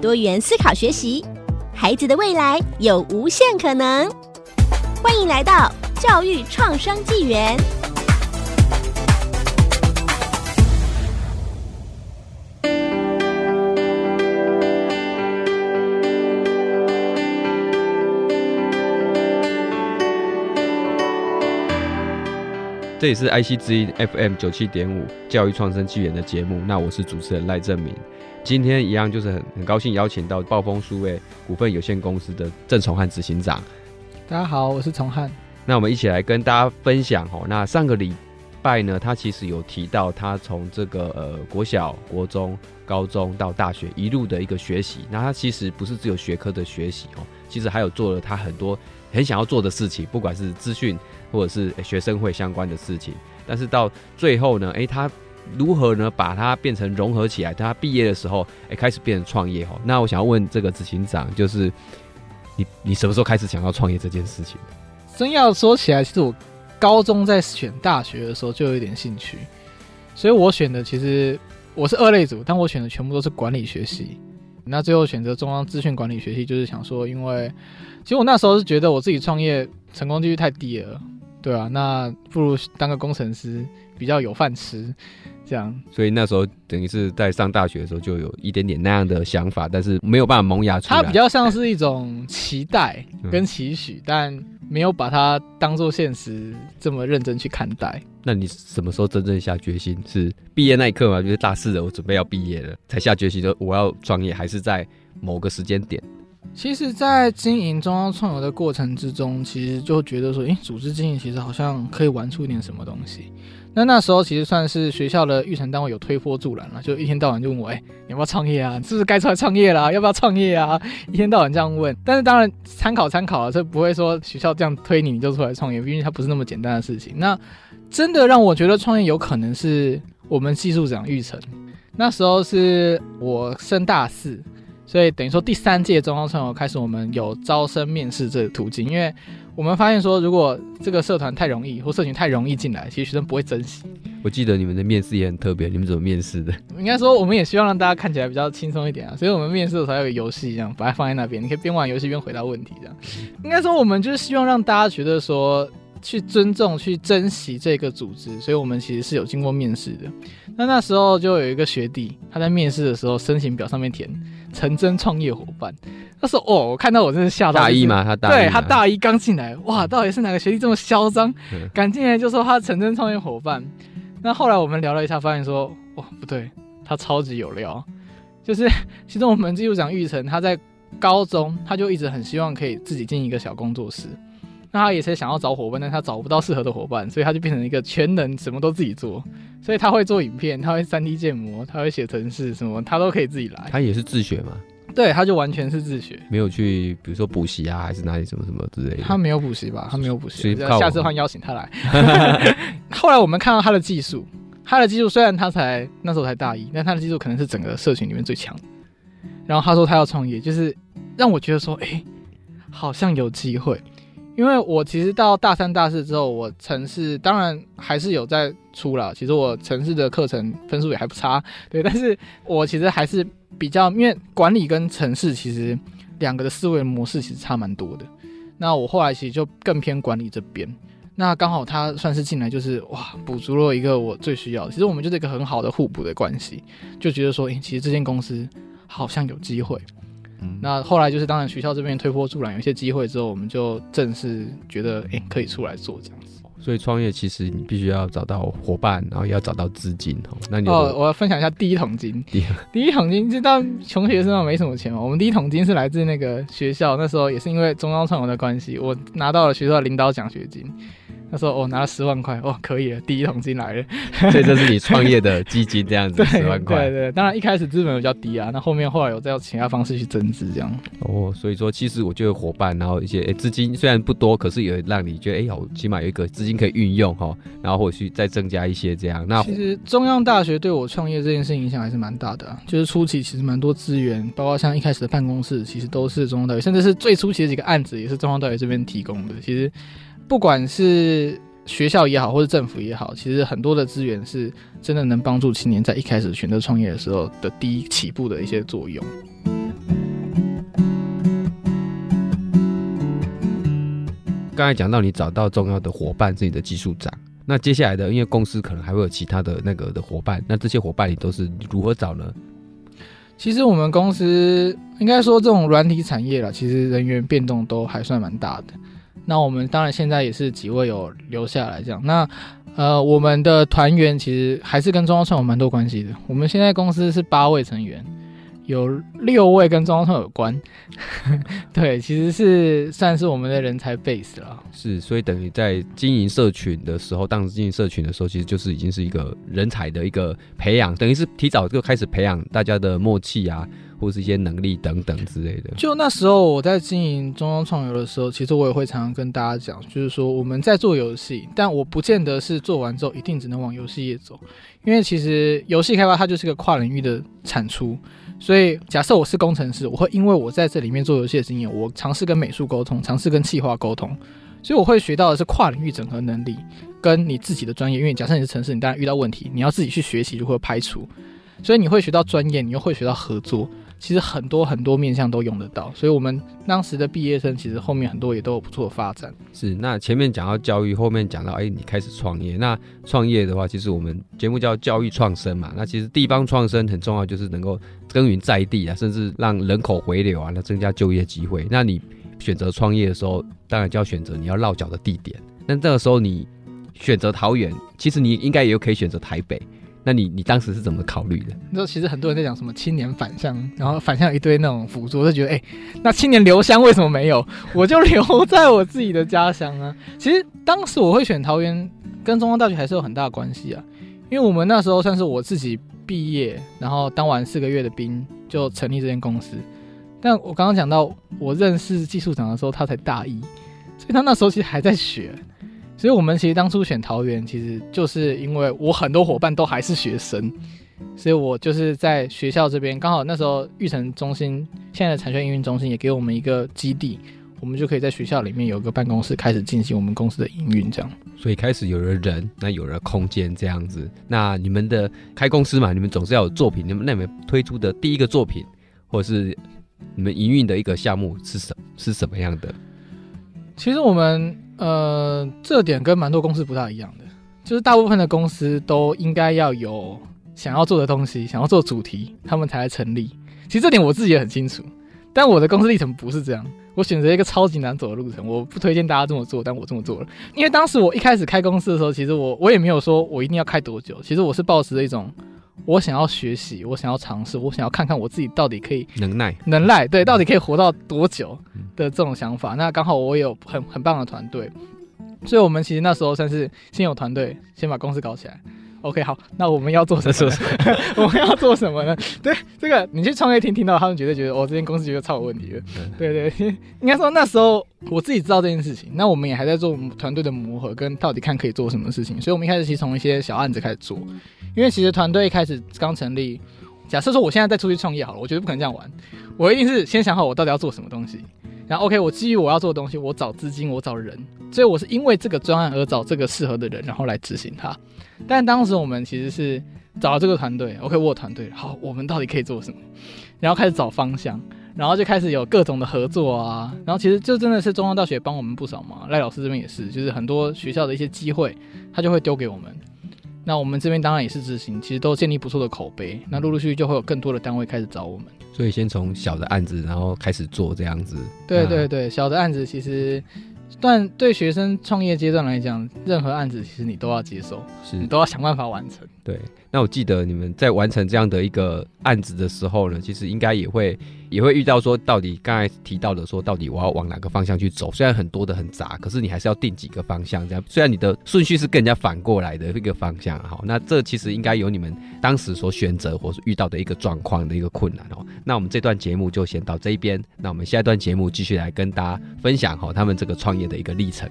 多元思考学习，孩子的未来有无限可能。欢迎来到教育创生纪元。这里是 IC 之音 FM 九七点五教育创生纪元的节目，那我是主持人赖正明。今天一样就是很很高兴邀请到暴风数位股份有限公司的郑崇汉执行长。大家好，我是崇汉。那我们一起来跟大家分享哦。那上个礼拜呢，他其实有提到他从这个呃国小、国中、高中到大学一路的一个学习。那他其实不是只有学科的学习哦，其实还有做了他很多很想要做的事情，不管是资讯或者是学生会相关的事情。但是到最后呢，诶，他如何呢把它变成融合起来？他毕业的时候，诶，开始变成创业哦。那我想要问这个执行长，就是。你你什么时候开始想要创业这件事情？真要说起来，其实我高中在选大学的时候就有一点兴趣，所以我选的其实我是二类组，但我选的全部都是管理学系。那最后选择中央资讯管理学系，就是想说，因为其实我那时候是觉得我自己创业成功几率太低了，对啊，那不如当个工程师比较有饭吃。这样，所以那时候等于是在上大学的时候就有一点点那样的想法，但是没有办法萌芽出来。它比较像是一种期待跟期许，嗯、但没有把它当做现实这么认真去看待。那你什么时候真正下决心？是毕业那一刻吗？就是大四了，我准备要毕业了，才下决心说我要创业，还是在某个时间点？其实，在经营中央创游的过程之中，其实就觉得说，诶，组织经营其实好像可以玩出一点什么东西。那那时候其实算是学校的育成单位有推波助澜了，就一天到晚就问我，哎、你要不要创业啊？你是不是该出来创业啦？要不要创业啊？一天到晚这样问。但是当然参考参考了，这不会说学校这样推你你就出来创业，毕竟它不是那么简单的事情。那真的让我觉得创业有可能是我们技术长育成。那时候是我升大四，所以等于说第三届中央创投开始，我们有招生面试这个途径，因为。我们发现说，如果这个社团太容易，或社群太容易进来，其实学生不会珍惜。我记得你们的面试也很特别，你们怎么面试的？应该说，我们也希望让大家看起来比较轻松一点啊，所以我们面试的时候有个游戏，这样把它放在那边，你可以边玩游戏边回答问题，这样。应该说，我们就是希望让大家觉得说，去尊重、去珍惜这个组织，所以我们其实是有经过面试的。那那时候就有一个学弟，他在面试的时候申请表上面填成真创业伙伴。他说：“哦，我看到我真是吓到。”大一嘛，他大一对他大一刚进来，哇，到底是哪个学弟这么嚣张，敢进来就说他成真创业伙伴？那后来我们聊了一下，发现说，哇，不对，他超级有料。就是其实我们技术长玉成，他在高中他就一直很希望可以自己进一个小工作室。那他也是想要找伙伴，但他找不到适合的伙伴，所以他就变成一个全能，什么都自己做。所以他会做影片，他会 3D 建模，他会写程式，什么他都可以自己来。他也是自学吗？对，他就完全是自学，没有去，比如说补习啊，还是哪里什么什么之类的。他没有补习吧？他没有补习，下次换邀请他来。后来我们看到他的技术，他的技术虽然他才那时候才大一，但他的技术可能是整个社群里面最强。然后他说他要创业，就是让我觉得说，哎、欸，好像有机会。因为我其实到大三、大四之后，我城市当然还是有在出了。其实我城市的课程分数也还不差，对。但是我其实还是比较，因为管理跟城市其实两个的思维模式其实差蛮多的。那我后来其实就更偏管理这边。那刚好他算是进来，就是哇，补足了一个我最需要。其实我们就是一个很好的互补的关系，就觉得说，诶，其实这间公司好像有机会。嗯，那后来就是当然学校这边推波助澜，有一些机会之后，我们就正式觉得哎、欸、可以出来做这样子。所以创业其实你必须要找到伙伴，然后也要找到资金哦。那你哦，我要分享一下第一桶金。第一，第一桶金，知道穷学生没什么钱嘛。我们第一桶金是来自那个学校，那时候也是因为中央创投的关系，我拿到了学校的领导奖学金。那时候我、哦、拿了十万块，哦，可以了，第一桶金来了。所以这是你创业的基金这样子，十万块。对对对，当然一开始资本比较低啊，那后面后来有再用其他方式去增资这样。哦，所以说其实我觉得伙伴，然后一些诶资金虽然不多，可是也让你觉得哎，好，起码有一个资金可以运用哈，然后或许再增加一些这样。那其实中央大学对我创业这件事影响还是蛮大的啊，就是初期其实蛮多资源，包括像一开始的办公室，其实都是中央大学，甚至是最初期的几个案子也是中央大学这边提供的。其实不管是学校也好，或者政府也好，其实很多的资源是真的能帮助青年在一开始选择创业的时候的第一起步的一些作用。刚才讲到你找到重要的伙伴是你的技术长，那接下来的因为公司可能还会有其他的那个的伙伴，那这些伙伴你都是如何找呢？其实我们公司应该说这种软体产业啦，其实人员变动都还算蛮大的。那我们当然现在也是几位有留下来这样。那呃，我们的团员其实还是跟中央创有蛮多关系的。我们现在公司是八位成员，有六位跟中央创有关。对，其实是算是我们的人才 base 了。是，所以等于在经营社群的时候，当时经营社群的时候，其实就是已经是一个人才的一个培养，等于是提早就开始培养大家的默契啊。或是一些能力等等之类的。就那时候我在经营中央创游的时候，其实我也会常常跟大家讲，就是说我们在做游戏，但我不见得是做完之后一定只能往游戏业走，因为其实游戏开发它就是个跨领域的产出。所以假设我是工程师，我会因为我在这里面做游戏的经验，我尝试跟美术沟通，尝试跟企划沟通，所以我会学到的是跨领域整合能力，跟你自己的专业。因为假设你是城市，你当然遇到问题，你要自己去学习如何排除，所以你会学到专业，你又会学到合作。其实很多很多面向都用得到，所以我们当时的毕业生其实后面很多也都有不错的发展。是，那前面讲到教育，后面讲到哎，你开始创业。那创业的话，其实我们节目叫教育创生嘛。那其实地方创生很重要，就是能够耕耘在地啊，甚至让人口回流啊，那增加就业机会。那你选择创业的时候，当然就要选择你要落脚的地点。那这个时候你选择桃园，其实你应该也可以选择台北。那你你当时是怎么考虑的？你说其实很多人在讲什么青年返乡，然后返乡一堆那种辅助，我就觉得哎、那青年留乡为什么没有？我就留在我自己的家乡啊。其实当时我会选桃园，跟中央大学还是有很大关系啊。因为我们那时候算是我自己毕业，然后当完四个月的兵就成立这间公司。但我刚刚讲到我认识技术长的时候，他才大一，所以他那时候其实还在学。所以，我们其实当初选桃园，其实就是因为我很多伙伴都还是学生，所以我就是在学校这边，刚好那时候育成中心现在的产学营运中心也给我们一个基地，我们就可以在学校里面有一个办公室，开始进行我们公司的营运，这样。所以开始有了人，那有了空间这样子。那你们的开公司嘛，你们总是要有作品，你们那你们推出的第一个作品，或者是你们营运的一个项目是什是什么样的？其实我们。呃，这点跟蛮多公司不大一样的，就是大部分的公司都应该要有想要做的东西，想要做主题，他们才来成立。其实这点我自己也很清楚，但我的公司历程不是这样。我选择一个超级难走的路程，我不推荐大家这么做，但我这么做了。因为当时我一开始开公司的时候，其实我我也没有说我一定要开多久，其实我是抱持着一种。我想要学习，我想要尝试，我想要看看我自己到底可以能耐能耐，对，到底可以活到多久的这种想法。那刚好我有很很棒的团队，所以我们其实那时候算是先有团队，先把公司搞起来。OK，好，那我们要做什么？我们要做什么呢？对，这个你去创业厅听到，他们绝对觉得哦，这间公司绝对超有问题的。对对，应该说那时候我自己知道这件事情，那我们也还在做团队的磨合，跟到底看可以做什么事情。所以我们一开始其实从一些小案子开始做。因为其实团队一开始刚成立，假设说我现在再出去创业好了，我绝对不可能这样玩。我一定是先想好我到底要做什么东西，然后 OK，我基于我要做的东西，我找资金，我找人，所以我是因为这个专案而找这个适合的人，然后来执行它。但当时我们其实是找了这个团队，OK，我有团队，好，我们到底可以做什么？然后开始找方向，然后就开始有各种的合作啊。然后其实就真的是中央大学帮我们不少忙，赖老师这边也是，就是很多学校的一些机会，他就会丢给我们。那我们这边当然也是执行，其实都建立不错的口碑。那陆陆续续就会有更多的单位开始找我们，所以先从小的案子，然后开始做这样子。对对对，小的案子其实，但对学生创业阶段来讲，任何案子其实你都要接受，是你都要想办法完成。对，那我记得你们在完成这样的一个案子的时候呢，其实应该也会也会遇到说，到底刚才提到的说，到底我要往哪个方向去走？虽然很多的很杂，可是你还是要定几个方向。这样，虽然你的顺序是跟人家反过来的一个方向，好，那这其实应该有你们当时所选择或是遇到的一个状况的一个困难哦。那我们这段节目就先到这一边，那我们下一段节目继续来跟大家分享哈他们这个创业的一个历程。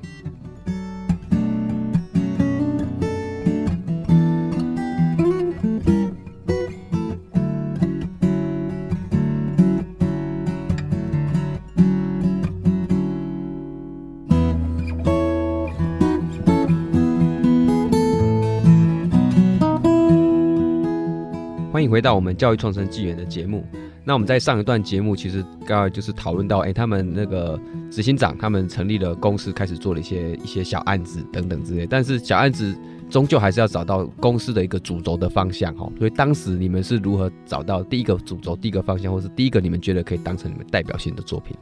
欢迎回到我们教育创生纪元的节目。那我们在上一段节目，其实刚刚就是讨论到，哎，他们那个执行长他们成立了公司，开始做了一些一些小案子等等之类。但是小案子终究还是要找到公司的一个主轴的方向哈。所以当时你们是如何找到第一个主轴、第一个方向，或是第一个你们觉得可以当成你们代表性的作品？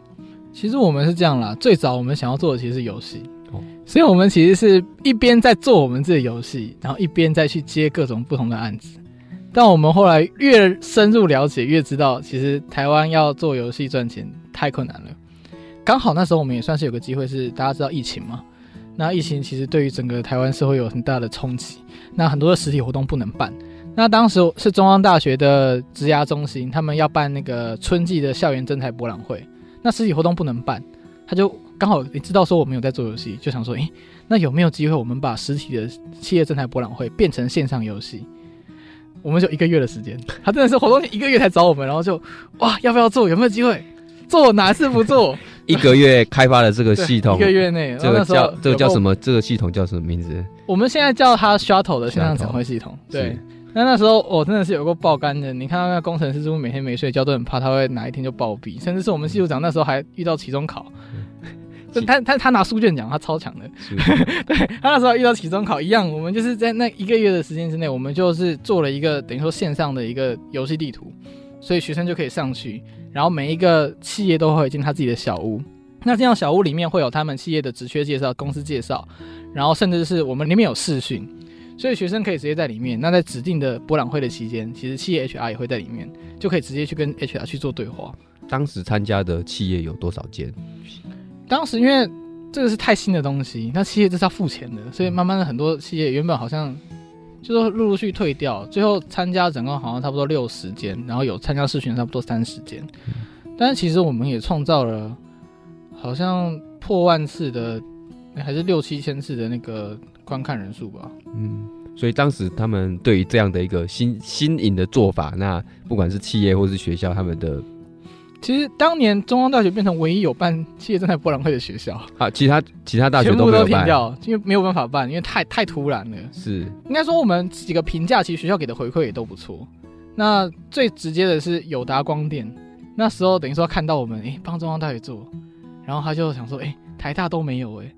其实我们是这样啦，最早我们想要做的其实是游戏，哦，所以我们其实是一边在做我们自己的游戏，然后一边再去接各种不同的案子。但我们后来越深入了解，越知道其实台湾要做游戏赚钱太困难了。刚好那时候我们也算是有个机会，是大家知道疫情嘛？那疫情其实对于整个台湾社会有很大的冲击，那很多的实体活动不能办。那当时是中央大学的职涯中心，他们要办那个春季的校园征才博览会，那实体活动不能办，他就刚好你知道说我们有在做游戏，就想说，诶，那有没有机会我们把实体的企业征才博览会变成线上游戏？我们就一个月的时间，他真的是活动一个月才找我们，然后就哇，要不要做？有没有机会做？哪次不做？一个月开发了这个系统，一个月内，这个叫这个叫什么？这个系统叫什么名字？我们现在叫它 Shuttle 的线上展会系统。对，那那时候我真的是有过爆肝的，你看到那工程师是不是每天没睡觉，都很怕他会哪一天就暴毙，甚至是我们系组长那时候还遇到期中考。他他他拿书卷奖，他超强的。对，他那时候遇到期中考一样，我们就是在那一个月的时间之内，我们就是做了一个等于说线上的一个游戏地图，所以学生就可以上去，然后每一个企业都会进他自己的小屋。那这样小屋里面会有他们企业的职缺介绍、公司介绍，然后甚至是我们里面有视讯，所以学生可以直接在里面。那在指定的博览会的期间，其实企业 HR 也会在里面，就可以直接去跟 HR 去做对话。当时参加的企业有多少间？当时因为这个是太新的东西，那企业这是要付钱的，所以慢慢的很多企业原本好像就是陆陆续退掉，最后参加整个好像差不多六十间，然后有参加试训差不多三十间，但是其实我们也创造了好像破万次的，还是六七千次的那个观看人数吧。嗯，所以当时他们对于这样的一个新新颖的做法，那不管是企业或是学校，他们的。其实当年中央大学变成唯一有办企业征才博览会的学校啊，其他其他大学都全部都停掉，因为没有办法办，因为太太突然了。是，应该说我们几个评价，其实学校给的回馈也都不错。那最直接的是友达光电，那时候等于说看到我们哎帮中央大学做，然后他就想说哎台大都没有哎。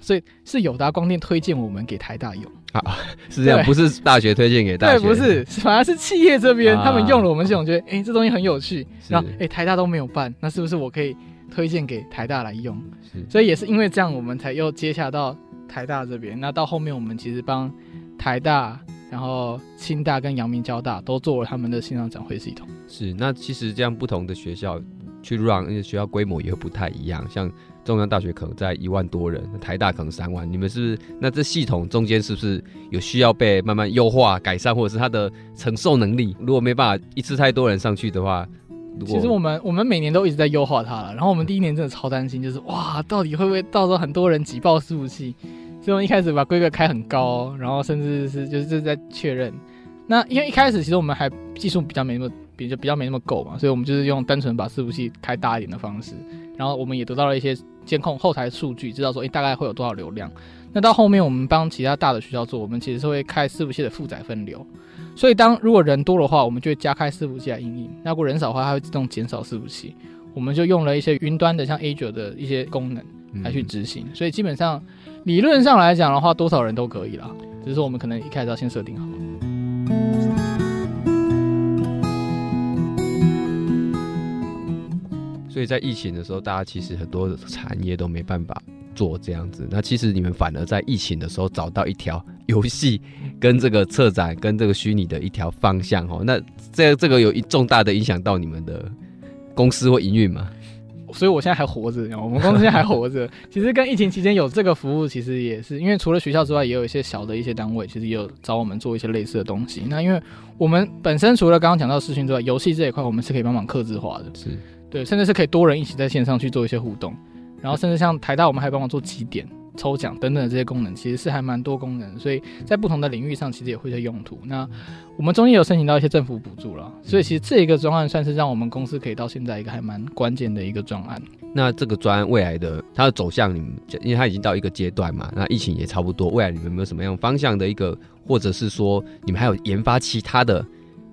所以是友达光电推荐我们给台大用啊，是这样，不是大学推荐给大学，对，不是，反而是企业这边、啊、他们用了我们系统，觉得哎、欸，这东西很有趣，然后哎、欸，台大都没有办，那是不是我可以推荐给台大来用？所以也是因为这样，我们才又接洽到台大这边。那到后面，我们其实帮台大、然后清大跟阳明交大都做了他们的线上展会系统。是，那其实这样不同的学校去 run，因为学校规模也会不太一样，像。中央大学可能在一万多人，台大可能三万。你们是不是？那这系统中间是不是有需要被慢慢优化、改善，或者是它的承受能力？如果没办法一次太多人上去的话，其实我们我们每年都一直在优化它了。然后我们第一年真的超担心，就是哇，到底会不会到时候很多人挤爆伺服器？所以我们一开始把规格开很高，然后甚至是就是在确认。那因为一开始其实我们还技术比较没那么比就比较没那么够嘛，所以我们就是用单纯把伺服器开大一点的方式。然后我们也得到了一些。监控后台数据，知道说，诶，大概会有多少流量。那到后面，我们帮其他大的学校做，我们其实是会开伺服器的负载分流。所以，当如果人多的话，我们就会加开伺服器来应用；那如果人少的话，它会自动减少伺服器。我们就用了一些云端的，像 Azure 的一些功能来去执行。所以，基本上理论上来讲的话，多少人都可以啦。只是说我们可能一开始要先设定好。所以在疫情的时候，大家其实很多的产业都没办法做这样子。那其实你们反而在疫情的时候找到一条 游戏跟这个策展跟这个虚拟的一条方向哦。那这这个有一重大的影响到你们的公司或营运吗？所以我现在还活着，我们公司现在还活着。其实跟疫情期间有这个服务，其实也是因为除了学校之外，也有一些小的一些单位，其实也有找我们做一些类似的东西。那因为我们本身除了刚刚讲到视讯之外，游戏这一块我们是可以帮忙克制化的，是对，甚至是可以多人一起在线上去做一些互动。然后甚至像台大，我们还帮忙做集点。抽奖等等的这些功能，其实是还蛮多功能，所以在不同的领域上，其实也会有用途。那我们中间有申请到一些政府补助了，所以其实这一个专案算是让我们公司可以到现在一个还蛮关键的一个专案。那这个专案未来的它的走向，你们因为它已经到一个阶段嘛，那疫情也差不多，未来你们有没有什么样方向的一个，或者是说你们还有研发其他的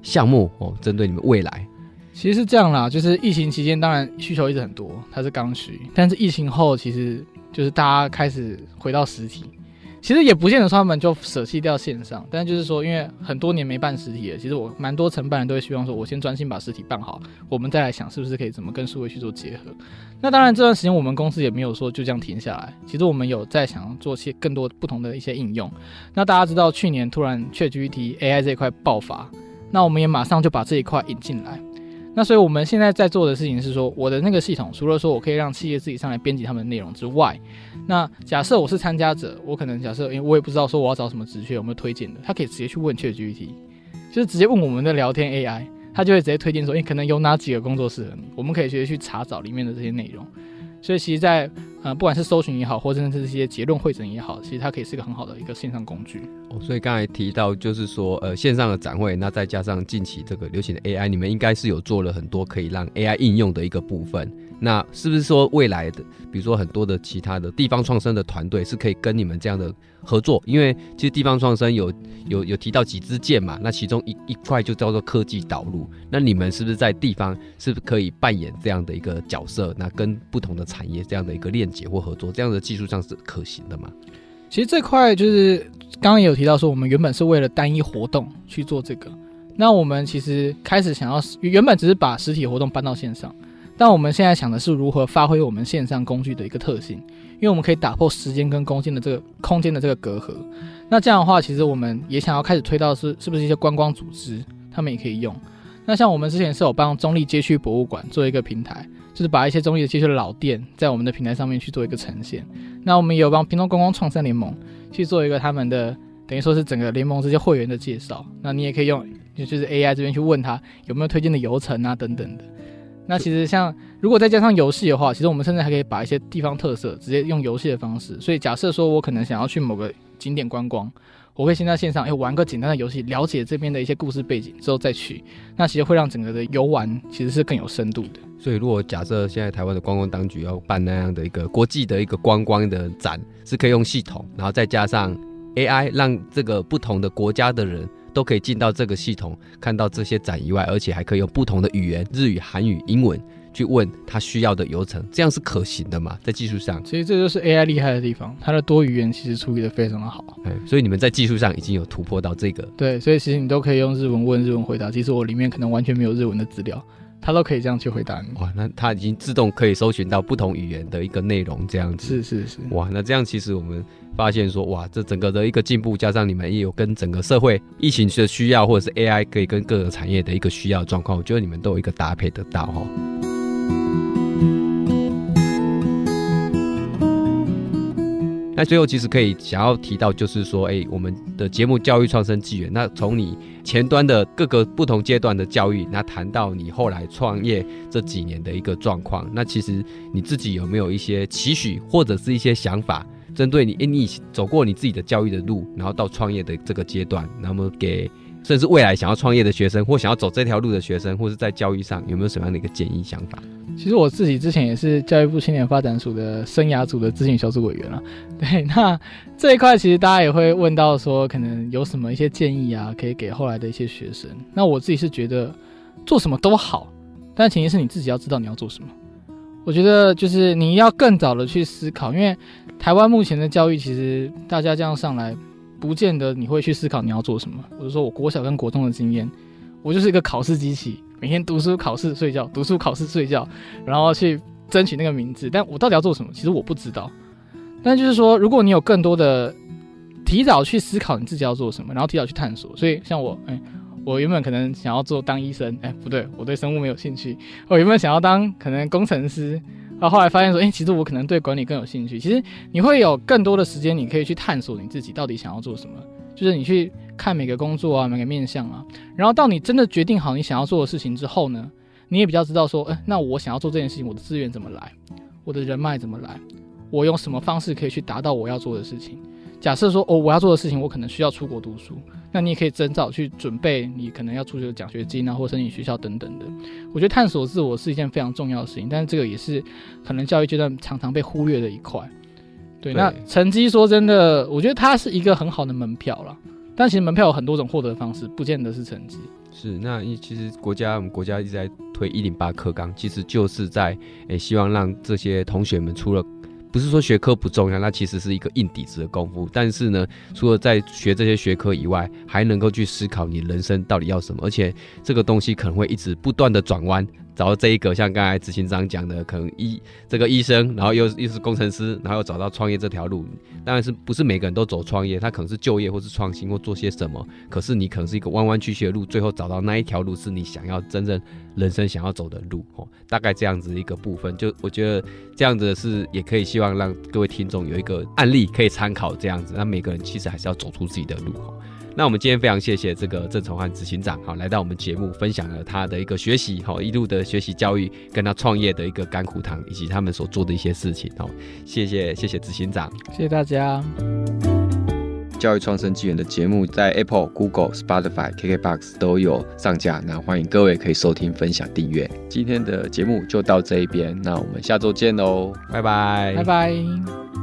项目哦，针对你们未来？其实是这样啦，就是疫情期间当然需求一直很多，它是刚需，但是疫情后其实。就是大家开始回到实体，其实也不见得说他们就舍弃掉线上，但就是说，因为很多年没办实体了，其实我蛮多承办人都会希望说，我先专心把实体办好，我们再来想是不是可以怎么跟数位去做结合。那当然这段时间我们公司也没有说就这样停下来，其实我们有在想做些更多不同的一些应用。那大家知道去年突然 ChatGPT AI 这一块爆发，那我们也马上就把这一块引进来。那所以我们现在在做的事情是说，我的那个系统除了说我可以让企业自己上来编辑他们的内容之外，那假设我是参加者，我可能假设，因为我也不知道说我要找什么职缺，有没有推荐的，他可以直接去问 ChatGPT，就是直接问我们的聊天 AI，他就会直接推荐说，诶，可能有哪几个工作室，我们可以直接去查找里面的这些内容。所以其实在，在呃，不管是搜寻也好，或者是一些结论会诊也好，其实它可以是一个很好的一个线上工具。哦，所以刚才提到就是说，呃，线上的展会，那再加上近期这个流行的 AI，你们应该是有做了很多可以让 AI 应用的一个部分。那是不是说未来的，比如说很多的其他的地方创生的团队是可以跟你们这样的合作？因为其实地方创生有有有提到几支箭嘛，那其中一一块就叫做科技导入。那你们是不是在地方是不是可以扮演这样的一个角色？那跟不同的产业这样的一个链接或合作，这样的技术上是可行的吗？其实这块就是刚刚也有提到说，我们原本是为了单一活动去做这个，那我们其实开始想要原本只是把实体活动搬到线上。但我们现在想的是如何发挥我们线上工具的一个特性，因为我们可以打破时间跟空间的这个空间的这个隔阂。那这样的话，其实我们也想要开始推到是是不是一些观光组织，他们也可以用。那像我们之前是有帮中立街区博物馆做一个平台，就是把一些中立的街区的老店在我们的平台上面去做一个呈现。那我们也有帮屏东观光创生联盟去做一个他们的等于说是整个联盟这些会员的介绍。那你也可以用就是 AI 这边去问他有没有推荐的游程啊等等的。那其实像如果再加上游戏的话，其实我们甚至还可以把一些地方特色直接用游戏的方式。所以假设说我可能想要去某个景点观光，我会先在线上哎玩个简单的游戏，了解这边的一些故事背景之后再去。那其实会让整个的游玩其实是更有深度的。所以如果假设现在台湾的观光当局要办那样的一个国际的一个观光的展，是可以用系统，然后再加上 AI，让这个不同的国家的人。都可以进到这个系统，看到这些展以外，而且还可以用不同的语言，日语、韩语、英文去问他需要的流程，这样是可行的嘛？在技术上，其实这就是 AI 厉害的地方，它的多语言其实处理得非常的好。哎，所以你们在技术上已经有突破到这个。对，所以其实你都可以用日文问日文回答，其实我里面可能完全没有日文的资料。他都可以这样去回答你。哇，那他已经自动可以搜寻到不同语言的一个内容，这样子。是是是。哇，那这样其实我们发现说，哇，这整个的一个进步，加上你们也有跟整个社会疫情的需要，或者是 AI 可以跟各个产业的一个需要状况，我觉得你们都有一个搭配得到哈。那最后其实可以想要提到，就是说，哎，我们的节目教育创生纪元，那从你前端的各个不同阶段的教育，那谈到你后来创业这几年的一个状况，那其实你自己有没有一些期许或者是一些想法，针对你，哎，你走过你自己的教育的路，然后到创业的这个阶段，那么给甚至未来想要创业的学生，或想要走这条路的学生，或是在教育上有没有什么样的一个建议想法？其实我自己之前也是教育部青年发展署的生涯组的咨询小组委员了。对，那这一块其实大家也会问到说，可能有什么一些建议啊，可以给后来的一些学生。那我自己是觉得做什么都好，但前提是你自己要知道你要做什么。我觉得就是你要更早的去思考，因为台湾目前的教育其实大家这样上来，不见得你会去思考你要做什么。我就说我国小跟国中的经验，我就是一个考试机器。每天读书考试睡觉，读书考试睡觉，然后去争取那个名字。但我到底要做什么？其实我不知道。但就是说，如果你有更多的提早去思考你自己要做什么，然后提早去探索，所以像我，哎，我原本可能想要做当医生，哎，不对，我对生物没有兴趣。我原本想要当可能工程师，然后后来发现说，哎，其实我可能对管理更有兴趣。其实你会有更多的时间，你可以去探索你自己到底想要做什么。就是你去看每个工作啊，每个面向啊，然后到你真的决定好你想要做的事情之后呢，你也比较知道说，哎，那我想要做这件事情，我的资源怎么来，我的人脉怎么来，我用什么方式可以去达到我要做的事情。假设说，哦，我要做的事情，我可能需要出国读书，那你也可以尽早去准备，你可能要出去的奖学金啊，或申请学校等等的。我觉得探索自我是一件非常重要的事情，但是这个也是可能教育阶段常常被忽略的一块。对，那成绩说真的，我觉得它是一个很好的门票了。但其实门票有很多种获得方式，不见得是成绩。是，那其实国家我们国家一直在推一零八课纲，其实就是在诶、希望让这些同学们除了。不是说学科不重要，那其实是一个硬底子的功夫。但是呢，除了在学这些学科以外，还能够去思考你人生到底要什么，而且这个东西可能会一直不断的转弯。找到这一个，像刚才执行长讲的，可能医这个医生，然后又又是工程师，然后又找到创业这条路。当然是不是每个人都走创业，他可能是就业或是创新或做些什么。可是你可能是一个弯弯曲曲的路，最后找到那一条路是你想要真正人生想要走的路。哦，大概这样子一个部分，就我觉得这样子是也可以希望让各位听众有一个案例可以参考。这样子，那每个人其实还是要走出自己的路。那我们今天非常谢谢这个郑崇汉执行长，好来到我们节目，分享了他的一个学习，好一路的学习教育，跟他创业的一个甘苦堂，以及他们所做的一些事情，好，谢谢谢谢执行长，谢谢大家。教育创生纪元的节目在 Apple、Google、Spotify、KKBox 都有上架，那欢迎各位可以收听、分享、订阅。今天的节目就到这一边，那我们下周见喽，拜拜，拜拜。